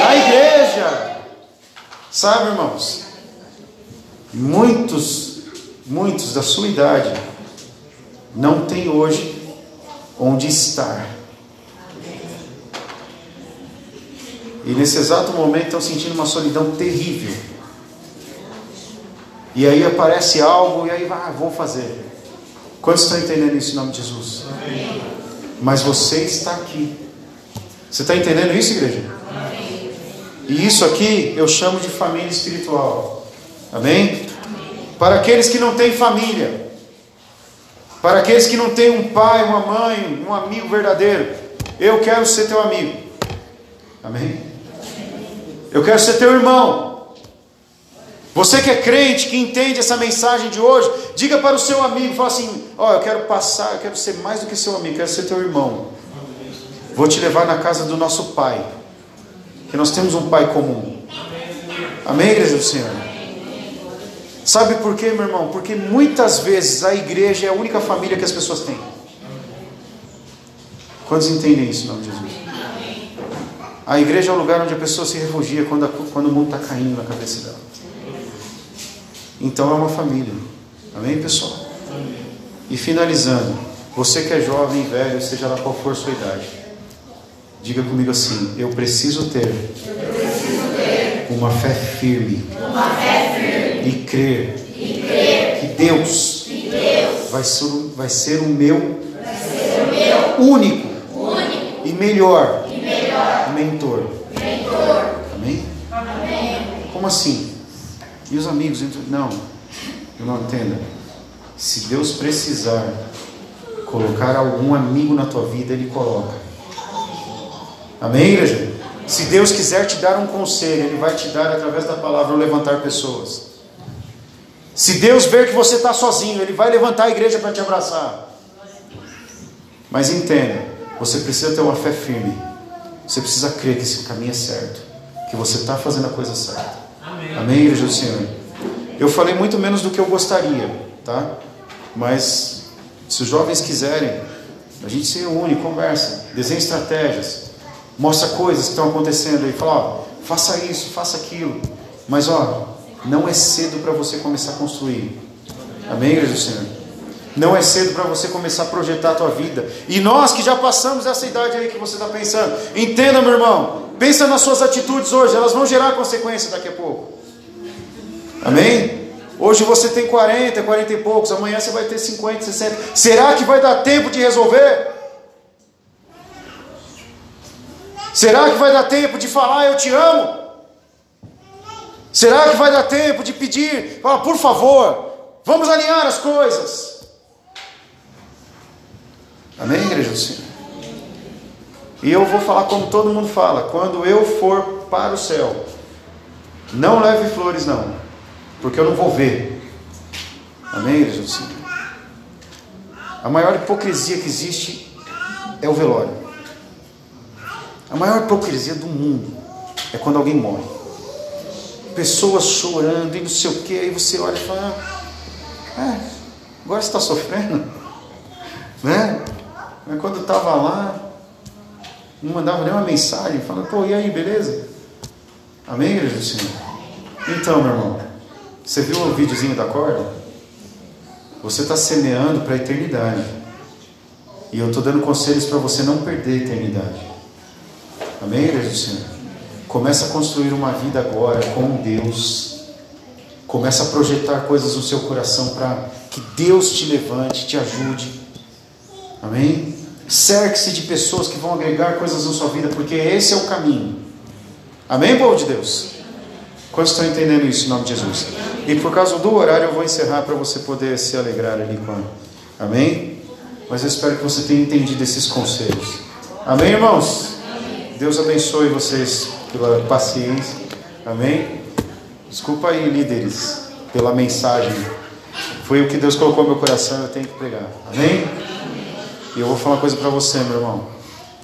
Na igreja. Sabe, irmãos? Muitos, muitos da sua idade não tem hoje onde estar. E nesse exato momento estão sentindo uma solidão terrível. E aí aparece algo e aí vai, ah, vou fazer. Quantos estão entendendo isso em nome de Jesus? Amém. Mas você está aqui. Você está entendendo isso, igreja? Amém. E isso aqui eu chamo de família espiritual. Amém? Para aqueles que não têm família, para aqueles que não têm um pai, uma mãe, um amigo verdadeiro, eu quero ser teu amigo. Amém? Eu quero ser teu irmão. Você que é crente, que entende essa mensagem de hoje, diga para o seu amigo, fala assim: ó, oh, eu quero passar, eu quero ser mais do que seu amigo, quero ser teu irmão. Vou te levar na casa do nosso pai, que nós temos um pai comum. Amém, igreja do Senhor? Sabe por quê, meu irmão? Porque muitas vezes a igreja é a única família que as pessoas têm. Quantos entendem isso em nome de Jesus? A igreja é o lugar onde a pessoa se refugia quando, a, quando o mundo está caindo na cabeça dela. Então é uma família. Amém, pessoal? E finalizando, você que é jovem, velho, seja lá qual for a sua idade, diga comigo assim: eu preciso ter, eu preciso ter uma, fé firme, uma fé firme e crer, e crer que Deus, que Deus vai, ser, vai ser o meu, ser o meu único, único e melhor mentor. Mentor. Amém? Amém? Como assim? E os amigos? Não, não entenda. Se Deus precisar colocar algum amigo na tua vida, Ele coloca. Amém, igreja? Se Deus quiser te dar um conselho, Ele vai te dar através da palavra levantar pessoas. Se Deus ver que você está sozinho, Ele vai levantar a igreja para te abraçar. Mas entenda, você precisa ter uma fé firme. Você precisa crer que esse caminho é certo, que você está fazendo a coisa certa. Amém. Amém, igreja do Senhor. Eu falei muito menos do que eu gostaria, tá? Mas se os jovens quiserem, a gente se reúne, conversa, desenha estratégias, mostra coisas que estão acontecendo aí, fala, ó, faça isso, faça aquilo. Mas ó, não é cedo para você começar a construir. Amém, igreja do Senhor? Não é cedo para você começar a projetar a tua vida. E nós que já passamos essa idade aí que você está pensando, entenda, meu irmão, pensa nas suas atitudes hoje, elas vão gerar consequência daqui a pouco. Amém? Hoje você tem 40, 40 e poucos, amanhã você vai ter 50, 60. Será que vai dar tempo de resolver? Será que vai dar tempo de falar eu te amo? Será que vai dar tempo de pedir, falar, por favor, vamos alinhar as coisas? Amém, igreja do Senhor? E eu vou falar como todo mundo fala: quando eu for para o céu, não leve flores, não. porque eu não vou ver. Amém, igreja do Senhor? A maior hipocrisia que existe é o velório. A maior hipocrisia do mundo é quando alguém morre. Pessoas chorando e não sei o que, aí você olha e fala, ah, agora você está sofrendo, né? Mas quando eu estava lá, não mandava nenhuma mensagem, falando, pô, e aí, beleza? Amém, igreja do Senhor? Então, meu irmão, você viu o videozinho da corda? Você está semeando para a eternidade. E eu estou dando conselhos para você não perder a eternidade. Amém, igreja do Senhor? Começa a construir uma vida agora com Deus. Começa a projetar coisas no seu coração para que Deus te levante, te ajude. Amém? Cerque-se de pessoas que vão agregar coisas na sua vida, porque esse é o caminho. Amém, povo de Deus? Quantos estão entendendo isso em nome de Jesus? E por causa do horário eu vou encerrar para você poder se alegrar ali com. Amém? Mas eu espero que você tenha entendido esses conselhos. Amém, irmãos? Deus abençoe vocês pela paciência. Amém? Desculpa aí, líderes, pela mensagem. Foi o que Deus colocou no meu coração, eu tenho que pregar. Amém? E eu vou falar uma coisa para você, meu irmão.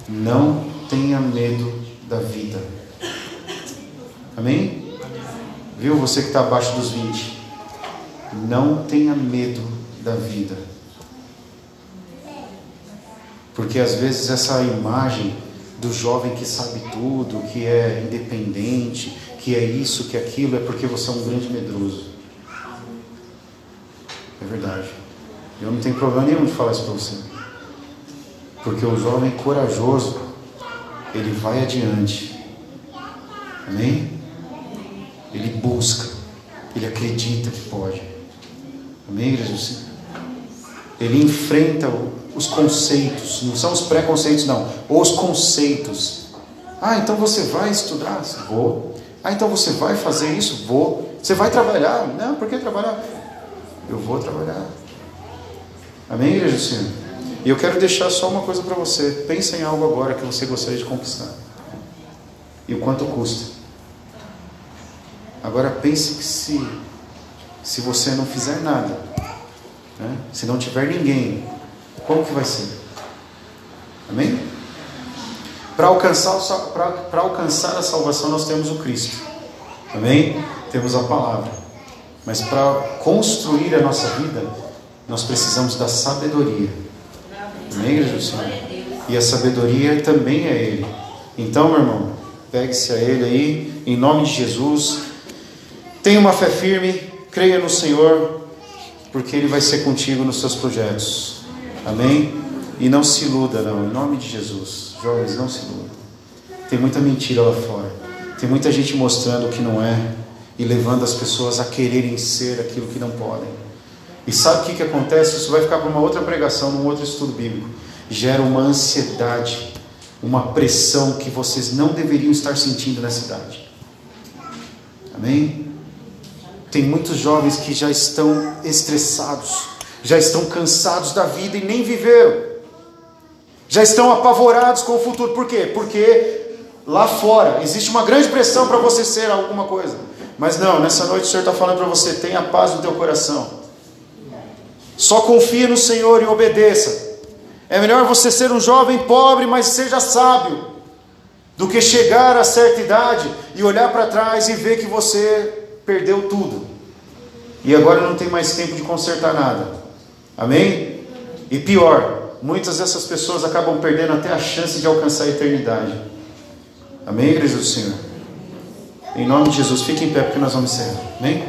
Não tenha medo da vida. Amém? Viu você que está abaixo dos 20? Não tenha medo da vida. Porque às vezes essa imagem do jovem que sabe tudo, que é independente, que é isso, que é aquilo, é porque você é um grande medroso. É verdade. Eu não tenho problema nenhum de falar isso para você. Porque o jovem corajoso, ele vai adiante. Amém? Ele busca, ele acredita que pode. Amém, igreja? Ele enfrenta os conceitos, não são os preconceitos, não, os conceitos. Ah, então você vai estudar? Vou. Ah, então você vai fazer isso? Vou. Você vai trabalhar? Não, por que trabalhar? Eu vou trabalhar. Amém, igreja do Senhor? E eu quero deixar só uma coisa para você. Pensa em algo agora que você gostaria de conquistar. E o quanto custa. Agora pense que se, se você não fizer nada, né? se não tiver ninguém, como que vai ser? Amém? Para alcançar, para alcançar a salvação nós temos o Cristo. Amém? Temos a palavra. Mas para construir a nossa vida, nós precisamos da sabedoria. Amém, do Senhor? E a sabedoria também é Ele. Então, meu irmão, pegue-se a Ele aí, em nome de Jesus. Tenha uma fé firme, creia no Senhor, porque Ele vai ser contigo nos seus projetos. Amém? E não se iluda, não, em nome de Jesus. Jovens, não se iludam. Tem muita mentira lá fora. Tem muita gente mostrando o que não é e levando as pessoas a quererem ser aquilo que não podem. E sabe o que, que acontece? Isso vai ficar para uma outra pregação, num outro estudo bíblico. Gera uma ansiedade, uma pressão que vocês não deveriam estar sentindo nessa idade. Amém? Tem muitos jovens que já estão estressados, já estão cansados da vida e nem viveram. Já estão apavorados com o futuro. Por quê? Porque lá fora existe uma grande pressão para você ser alguma coisa. Mas não, nessa noite o Senhor está falando para você: tenha paz no teu coração. Só confie no Senhor e obedeça. É melhor você ser um jovem pobre, mas seja sábio, do que chegar a certa idade e olhar para trás e ver que você perdeu tudo. E agora não tem mais tempo de consertar nada. Amém? E pior, muitas dessas pessoas acabam perdendo até a chance de alcançar a eternidade. Amém, igreja do Senhor? Em nome de Jesus, fique em pé porque nós vamos encerrar. Amém?